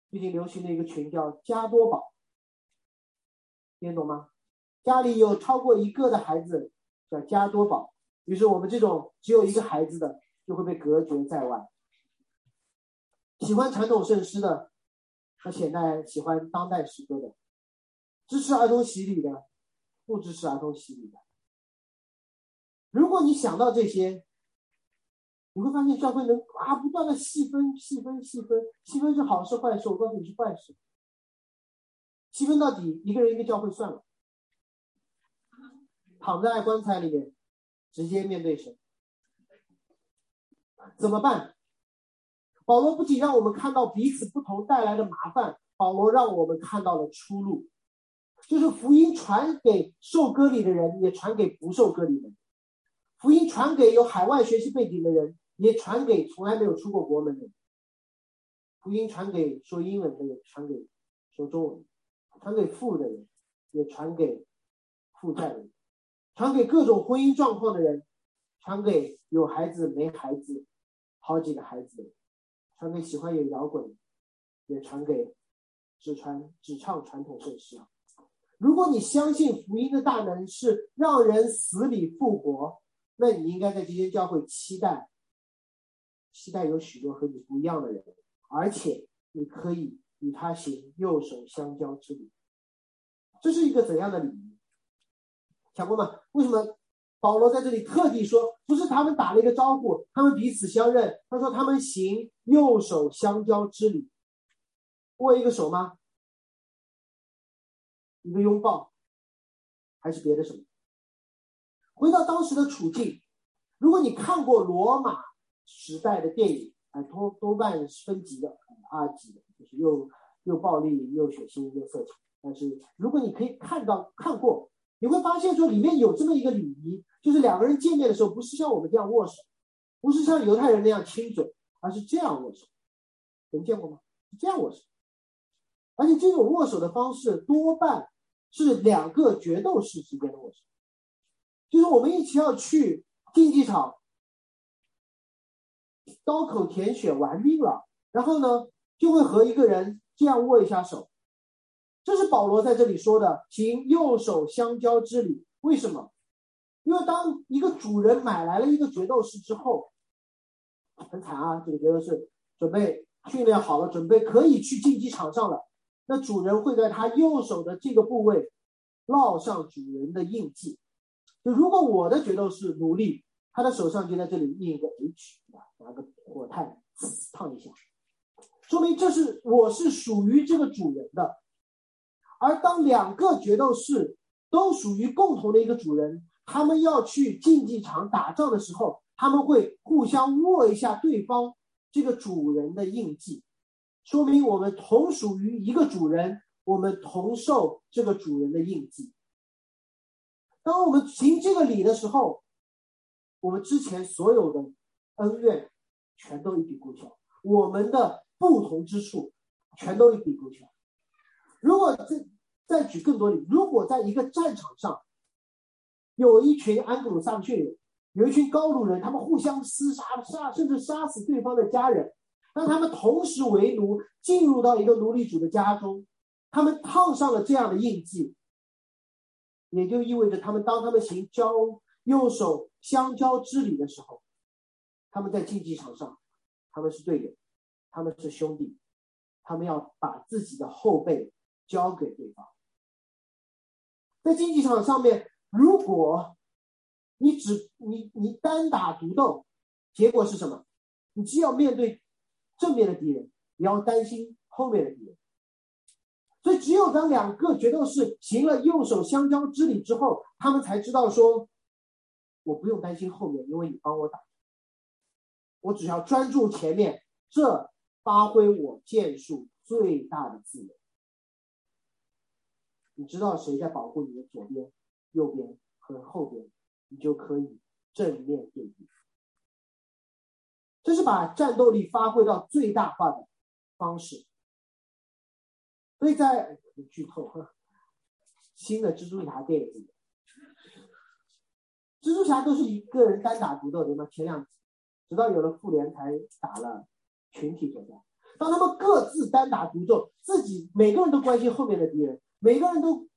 最近流行的一个群叫加多宝，听懂吗？家里有超过一个的孩子叫加多宝，于是我们这种只有一个孩子的就会被隔绝在外。喜欢传统圣诗的，和现在喜欢当代诗歌的，支持儿童洗礼的，不支持儿童洗礼的。如果你想到这些。你会发现教会能啊不断的细分细分细分细分是好事坏事，我告诉你是坏事。细分到底，一个人一个教会算了，躺在棺材里面，直接面对神，怎么办？保罗不仅让我们看到彼此不同带来的麻烦，保罗让我们看到了出路，就是福音传给受割礼的人，也传给不受割礼的人，福音传给有海外学习背景的人。也传给从来没有出过国门的，福音传给说英文的人，传给说中文，传给富的人，也传给负债的人，传给各种婚姻状况的人，传给有孩子没孩子、好几个孩子的人，传给喜欢有摇滚，也传给只传只唱传统盛世。如果你相信福音的大能是让人死里复活，那你应该在这些教会期待，期待有许多和你不一样的人。而且你可以与他行右手相交之礼，这是一个怎样的礼仪？想过吗？为什么保罗在这里特地说，不是他们打了一个招呼，他们彼此相认？他说他们行右手相交之礼，握一个手吗？一个拥抱，还是别的什么？回到当时的处境，如果你看过罗马时代的电影。哎，多多半是分级的二级的，就是又又暴力又血腥又色情。但是如果你可以看到看过，你会发现说里面有这么一个礼仪，就是两个人见面的时候不是像我们这样握手，不是像犹太人那样亲嘴，而是这样握手。你们见过吗？是这样握手，而且这种握手的方式多半是两个决斗士之间的握手，就是我们一起要去竞技场。刀口舔血玩命了，然后呢，就会和一个人这样握一下手，这是保罗在这里说的行右手相交之礼。为什么？因为当一个主人买来了一个决斗士之后，很惨啊，这个决斗士准备训练好了，准备可以去竞技场上了。那主人会在他右手的这个部位烙上主人的印记。就如果我的决斗士努力，他的手上就在这里印一个 H。拿个火炭烫一下，说明这是我是属于这个主人的。而当两个决斗士都属于共同的一个主人，他们要去竞技场打仗的时候，他们会互相握一下对方这个主人的印记，说明我们同属于一个主人，我们同受这个主人的印记。当我们行这个礼的时候，我们之前所有的恩怨。全都一笔勾销，我们的不同之处全都一笔勾销。如果再再举更多例，如果在一个战场上，有一群安格鲁萨克逊人，有一群高卢人，他们互相厮杀，杀甚至杀死对方的家人，当他们同时为奴，进入到一个奴隶主的家中，他们烫上了这样的印记，也就意味着他们当他们行交右手相交之礼的时候。他们在竞技场上，他们是队友，他们是兄弟，他们要把自己的后背交给对方。在竞技场上面，如果你只你你单打独斗，结果是什么？你既要面对正面的敌人，也要担心后面的敌人。所以，只有当两个决斗士行了右手相交之礼之后，他们才知道说，我不用担心后面，因为你帮我打。我只要专注前面，这发挥我剑术最大的自由。你知道谁在保护你的左边、右边和后边，你就可以正面对敌。这是把战斗力发挥到最大化的方式。所以在剧透新的蜘蛛侠电影，蜘蛛侠都是一个人单打独斗的吗？前两集。直到有了复联，才打了群体作战。当他们各自单打独斗，自己每个人都关心后面的敌人，每个人都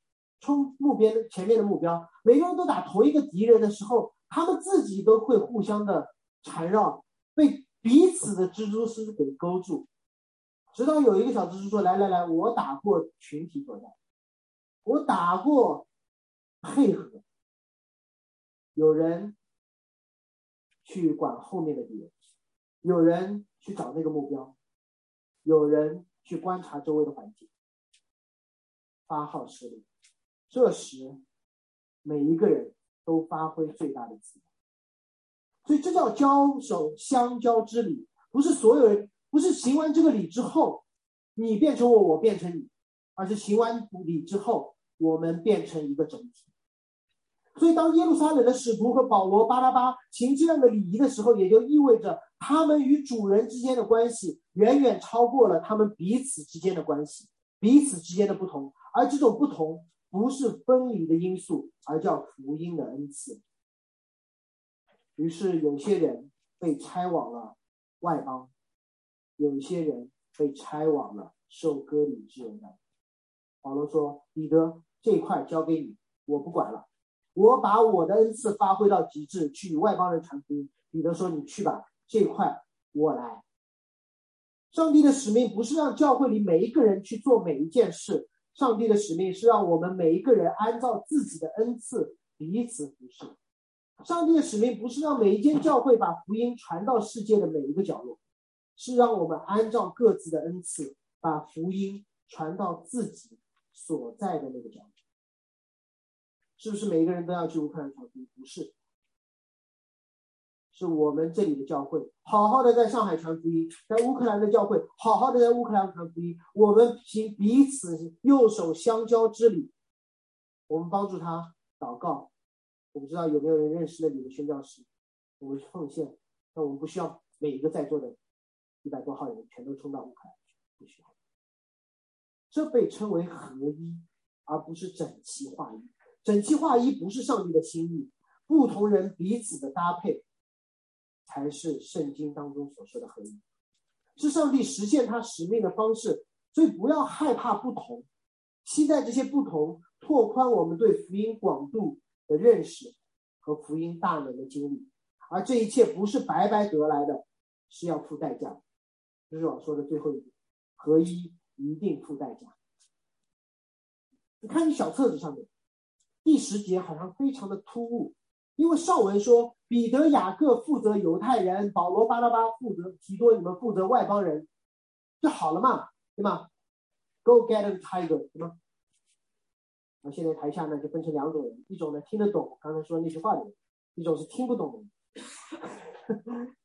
冲目标的前面的目标，每个人都打同一个敌人的时候，他们自己都会互相的缠绕，被彼此的蜘蛛丝给勾住。直到有一个小蜘蛛说：“来来来，我打过群体作战，我打过配合。”有人。去管后面的敌人，有人去找那个目标，有人去观察周围的环境，发号施令。这时，每一个人都发挥最大的自由。所以这叫交手相交之礼，不是所有人，不是行完这个礼之后，你变成我，我变成你，而是行完礼之后，我们变成一个整体。所以，当耶路撒冷的使徒和保罗、巴拉巴行这样的礼仪的时候，也就意味着他们与主人之间的关系远远超过了他们彼此之间的关系，彼此之间的不同，而这种不同不是分离的因素，而叫福音的恩赐。于是有些人被拆往了外邦，有些人被拆往了受割礼之人的。保罗说：“彼得，这块交给你，我不管了，我把我的恩赐发挥到极致，去与外邦人传福音。”彼得说：“你去吧。”这块我来。上帝的使命不是让教会里每一个人去做每一件事，上帝的使命是让我们每一个人按照自己的恩赐彼此服侍。上帝的使命不是让每一间教会把福音传到世界的每一个角落，是让我们按照各自的恩赐把福音传到自己所在的那个角落。是不是每一个人都要去乌克兰传福音？不是。是我们这里的教会，好好的在上海传福音；在乌克兰的教会，好好的在乌克兰传福音。我们凭彼此右手相交之礼，我们帮助他祷告。我不知道有没有人认识那里的宣教师，我们奉献。但我们不需要每一个在座的一百多号人全都冲到乌克兰去，不需要。这被称为合一，而不是整齐划一。整齐划一不是上帝的心意，不同人彼此的搭配。才是圣经当中所说的合一，是上帝实现他使命的方式。所以不要害怕不同，期待这些不同拓宽我们对福音广度的认识和福音大能的经历。而这一切不是白白得来的，是要付代价。这是我说的最后一点：合一一定付代价。你看你小册子上面第十节好像非常的突兀。因为上文说彼得、雅各负责犹太人，保罗、巴拉巴负责提多，你们负责外邦人，就好了嘛，对吗？Go get a tiger，对吗？那现在台下呢就分成两种人，一种呢听得懂刚才说那句话的人，一种是听不懂的。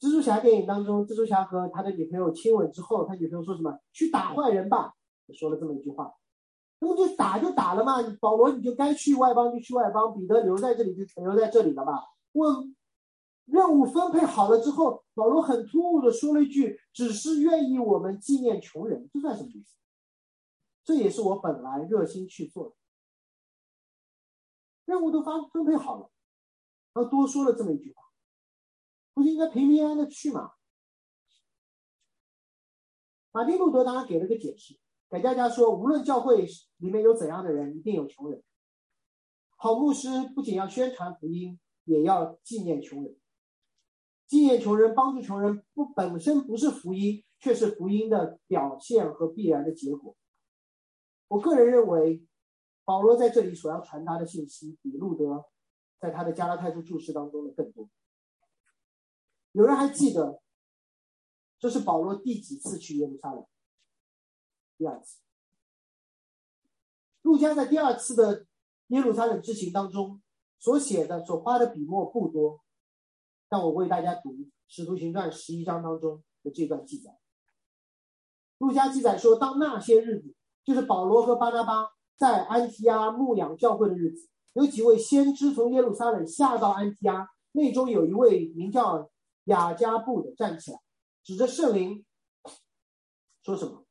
蜘蛛侠电影当中，蜘蛛侠和他的女朋友亲吻之后，他女朋友说什么？去打坏人吧，说了这么一句话。那么就打就打了嘛，保罗你就该去外邦就去外邦，彼得留在这里就留在这里了吧。问任务分配好了之后，保罗很突兀的说了一句：“只是愿意我们纪念穷人。”这算什么意思？这也是我本来热心去做的。任务都发分配好了，他多说了这么一句话，不是应该平平安安的去吗？马丁路德当然给了个解释。给大家说，无论教会里面有怎样的人，一定有穷人。好牧师不仅要宣传福音，也要纪念穷人。纪念穷人、帮助穷人，不本身不是福音，却是福音的表现和必然的结果。我个人认为，保罗在这里所要传达的信息，比路德在他的加拉太书注释当中的更多。有人还记得，这是保罗第几次去耶路撒冷？第二次，陆家在第二次的耶路撒冷之行当中所写的、所花的笔墨不多，但我为大家读《使徒行传》十一章当中的这段记载。陆家记载说，当那些日子，就是保罗和巴拿巴在安提阿牧养教会的日子，有几位先知从耶路撒冷下到安提阿，内中有一位名叫雅加布的站起来，指着圣灵说什么？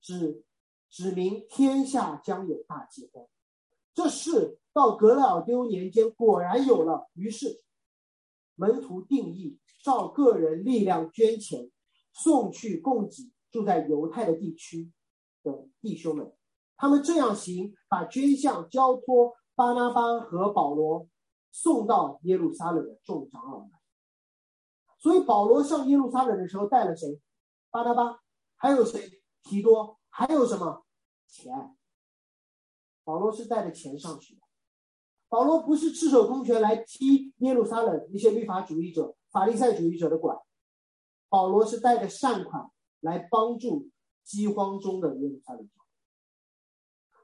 指指明天下将有大饥荒，这事到格雷尔丢年间果然有了。于是门徒定义照个人力量捐钱，送去供给住在犹太的地区的弟兄们。他们这样行，把捐项交托巴拿巴和保罗，送到耶路撒冷的众长老们。所以保罗上耶路撒冷的时候带了谁？巴拿巴，还有谁？提多还有什么钱？保罗是带着钱上去的。保罗不是赤手空拳来踢耶路撒冷一些律法主义者、法利赛主义者的管。保罗是带着善款来帮助饥荒中的耶路撒冷。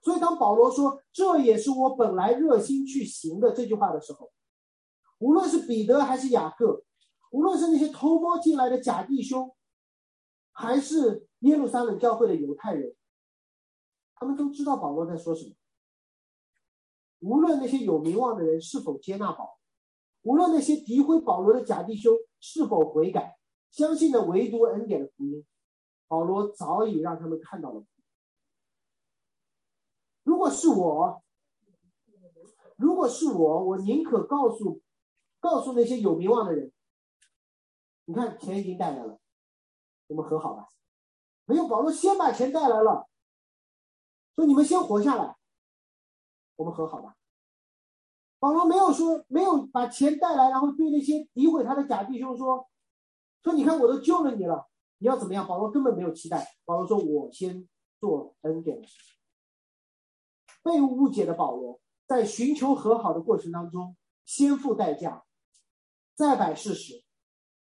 所以，当保罗说“这也是我本来热心去行的”这句话的时候，无论是彼得还是雅各，无论是那些偷摸进来的假弟兄，还是。耶路撒冷教会的犹太人，他们都知道保罗在说什么。无论那些有名望的人是否接纳保，无论那些诋毁保罗的假弟兄是否悔改，相信的唯独恩典的福音，保罗早已让他们看到了。如果是我，如果是我，我宁可告诉，告诉那些有名望的人，你看钱已经带来了，我们和好吧。没有保罗先把钱带来了，说你们先活下来，我们和好吧。保罗没有说没有把钱带来，然后对那些诋毁他的假弟兄说，说你看我都救了你了，你要怎么样？保罗根本没有期待。保罗说：“我先做恩典的事情。”被误解的保罗在寻求和好的过程当中，先付代价，再摆事实，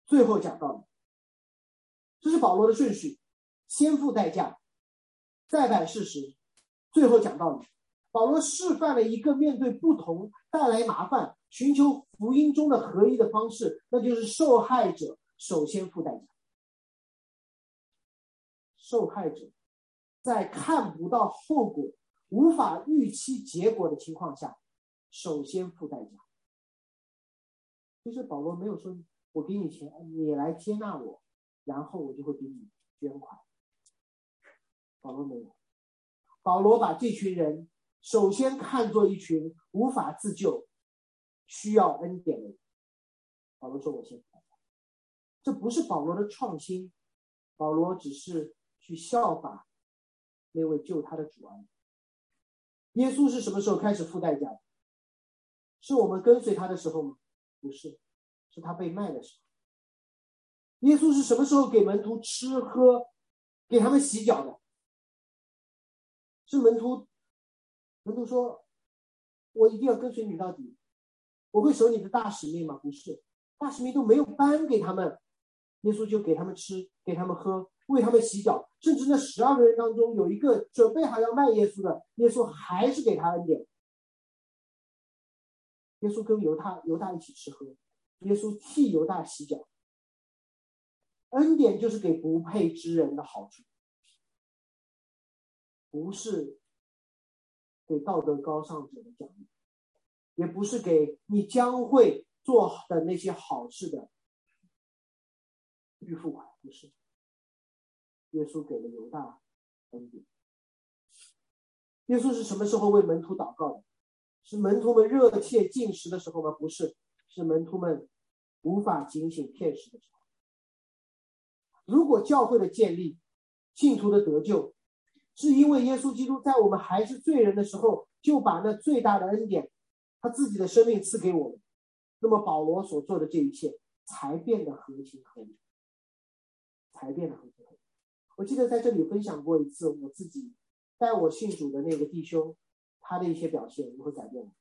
最后讲道理。这是保罗的顺序：先付代价，再摆事实，最后讲道理。保罗示范了一个面对不同带来麻烦、寻求福音中的合一的方式，那就是受害者首先付代价。受害者在看不到后果。无法预期结果的情况下，首先付代价。其实保罗没有说“我给你钱，你来接纳我，然后我就会给你捐款”。保罗没有。保罗把这群人首先看作一群无法自救、需要恩典的人。保罗说：“我先。”这不是保罗的创新，保罗只是去效法那位救他的主而已。耶稣是什么时候开始付代价的？是我们跟随他的时候吗？不是，是他被卖的时候。耶稣是什么时候给门徒吃喝，给他们洗脚的？是门徒，门徒说：“我一定要跟随你到底，我会守你的大使命吗？”不是，大使命都没有颁给他们，耶稣就给他们吃，给他们喝。为他们洗脚，甚至那十二个人当中有一个准备好要卖耶稣的，耶稣还是给他恩典。耶稣跟犹大犹大一起吃喝，耶稣替犹大洗脚。恩典就是给不配之人的好处，不是给道德高尚者的奖励，也不是给你将会做的那些好事的预付款，不是。耶稣给了犹大恩典。耶稣是什么时候为门徒祷告的？是门徒们热切进食的时候吗？不是，是门徒们无法警醒片时的时候。如果教会的建立、信徒的得救，是因为耶稣基督在我们还是罪人的时候，就把那最大的恩典，他自己的生命赐给我们，那么保罗所做的这一切才变得合情合理，才变得合情合理。我记得在这里分享过一次我自己带我信主的那个弟兄，他的一些表现如何改变了，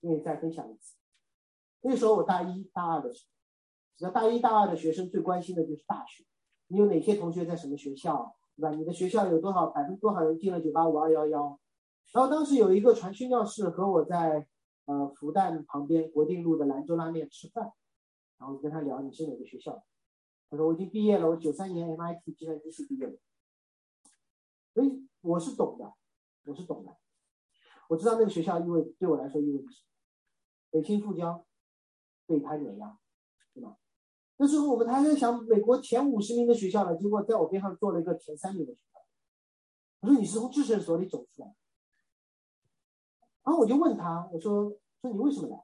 愿意再分享一次。那时候我大一大二的时候，那大一大二的学生最关心的就是大学，你有哪些同学在什么学校，对吧？你的学校有多少百分多少人进了九八五二幺幺？然后当时有一个传讯教室和我在呃复旦旁边国定路的兰州拉面吃饭，然后跟他聊你是哪个学校。他说：“我已经毕业了，我九三年 MIT 计算机系毕业的，所以我是懂的，我是懂的，我知道那个学校意味对我来说意味着什么，北京复交，被他碾压，对吧？那时候我们还在想美国前五十名的学校呢，结果在我边上做了一个前三名的学校。我说你是从智神所里走出来，然后我就问他，我说说你为什么来？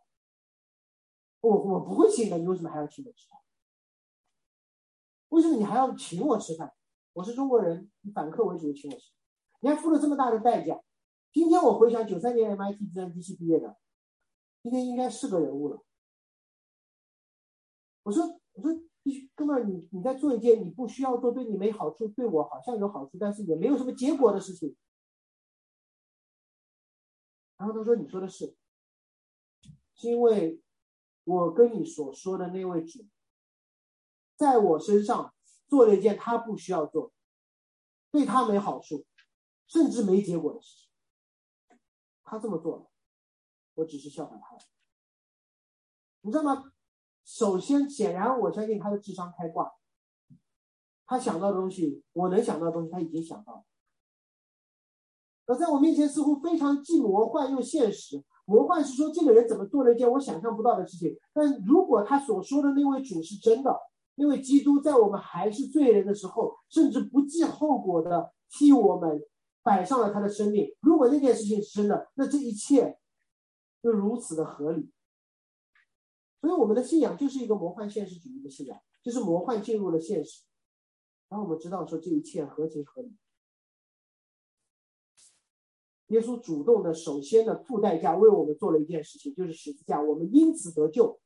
我我不会请的，你为什么还要请我吃饭？”为什么你还要请我吃饭？我是中国人，你反客为主请我吃，你还付了这么大的代价。今天我回想，九三年 MIT 计算机系毕业的，今天应该是个人物了。我说，我说，哥们儿，你你在做一件你不需要做，对你没好处，对我好像有好处，但是也没有什么结果的事情。然后他说：“你说的是，是因为我跟你所说的那位主。”在我身上做了一件他不需要做、对他没好处、甚至没结果的事情。他这么做了，我只是效仿他。你知道吗？首先，显然我相信他的智商开挂，他想到的东西，我能想到的东西，他已经想到了。而在我面前似乎非常既魔幻又现实，魔幻是说这个人怎么做了一件我想象不到的事情。但如果他所说的那位主是真的，那位基督在我们还是罪人的时候，甚至不计后果的替我们摆上了他的生命。如果那件事情是真的，那这一切就如此的合理。所以我们的信仰就是一个魔幻现实主义的信仰，就是魔幻进入了现实，然后我们知道说这一切合情合理。耶稣主动的、首先的付代价为我们做了一件事情，就是十字架。我们因此得救，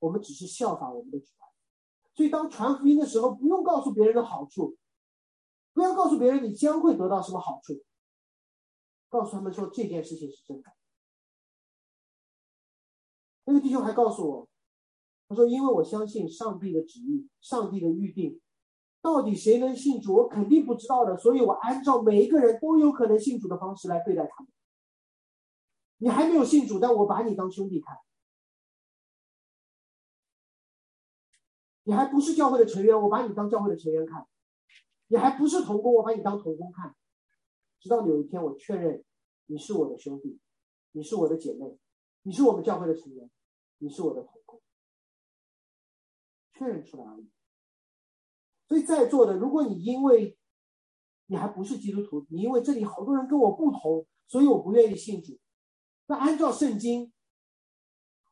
我们只是效仿我们的主。所以，当传福音的时候，不用告诉别人的好处，不要告诉别人你将会得到什么好处，告诉他们说这件事情是真的。那个弟兄还告诉我，他说：“因为我相信上帝的旨意，上帝的预定。”到底谁能信主？我肯定不知道的，所以我按照每一个人都有可能信主的方式来对待他们。你还没有信主，但我把你当兄弟看；你还不是教会的成员，我把你当教会的成员看；你还不是童工，我把你当童工看。直到有一天，我确认你是我的兄弟，你是我的姐妹，你是我们教会的成员，你是我的童工，确认出来而已。所以在座的，如果你因为你还不是基督徒，你因为这里好多人跟我不同，所以我不愿意信主。那按照圣经，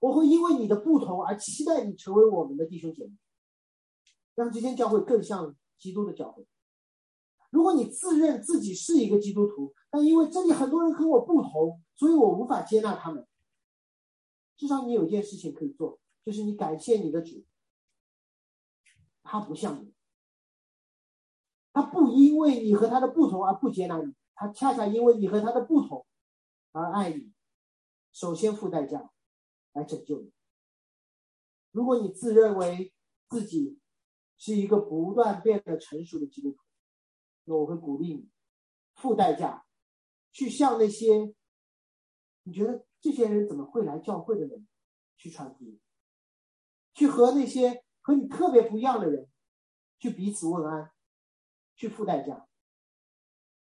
我会因为你的不同而期待你成为我们的弟兄姐妹，让这间教会更像基督的教会。如果你自认自己是一个基督徒，但因为这里很多人跟我不同，所以我无法接纳他们。至少你有一件事情可以做，就是你感谢你的主，他不像你。他不因为你和他的不同而不接纳你，他恰恰因为你和他的不同而爱你，首先付代价来拯救你。如果你自认为自己是一个不断变得成熟的基督徒，那我会鼓励你付代价去向那些你觉得这些人怎么会来教会的人去传福音，去和那些和你特别不一样的人去彼此问安。去付代价。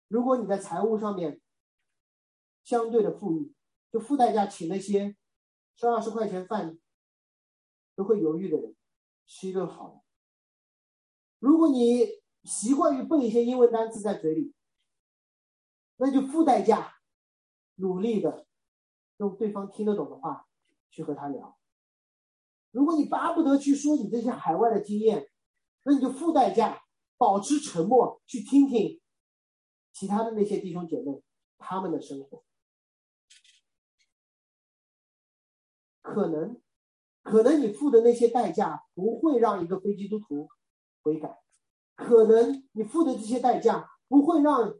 如果你在财务上面相对的富裕，就付代价请那些吃二十块钱饭都会犹豫的人吃一顿好的。如果你习惯于背一些英文单词在嘴里，那就付代价，努力的用对方听得懂的话去和他聊。如果你巴不得去说你这些海外的经验，那你就付代价。保持沉默，去听听其他的那些弟兄姐妹他们的生活。可能，可能你付的那些代价不会让一个非基督徒悔改，可能你付的这些代价不会让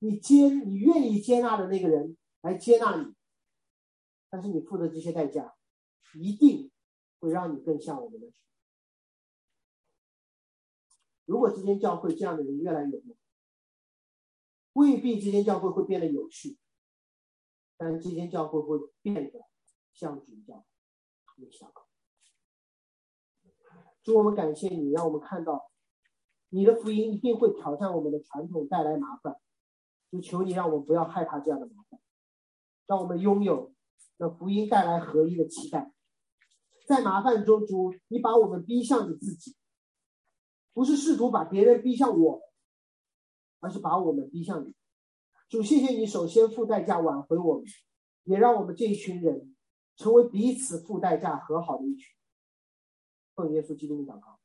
你接你愿意接纳的那个人来接纳你，但是你付的这些代价一定会让你更像我们的主。如果这间教会这样的人越来越多，未必这间教会会变得有趣，但是这间教会会变得像主教有效果。祝我们感谢你，让我们看到你的福音一定会挑战我们的传统，带来麻烦。就求你让我们不要害怕这样的麻烦，让我们拥有那福音带来合一的期待。在麻烦中，主，你把我们逼向你自己。不是试图把别人逼向我，而是把我们逼向你。主，谢谢你首先付代价挽回我们，也让我们这一群人成为彼此付代价和好的一群。奉耶稣基督的祷告。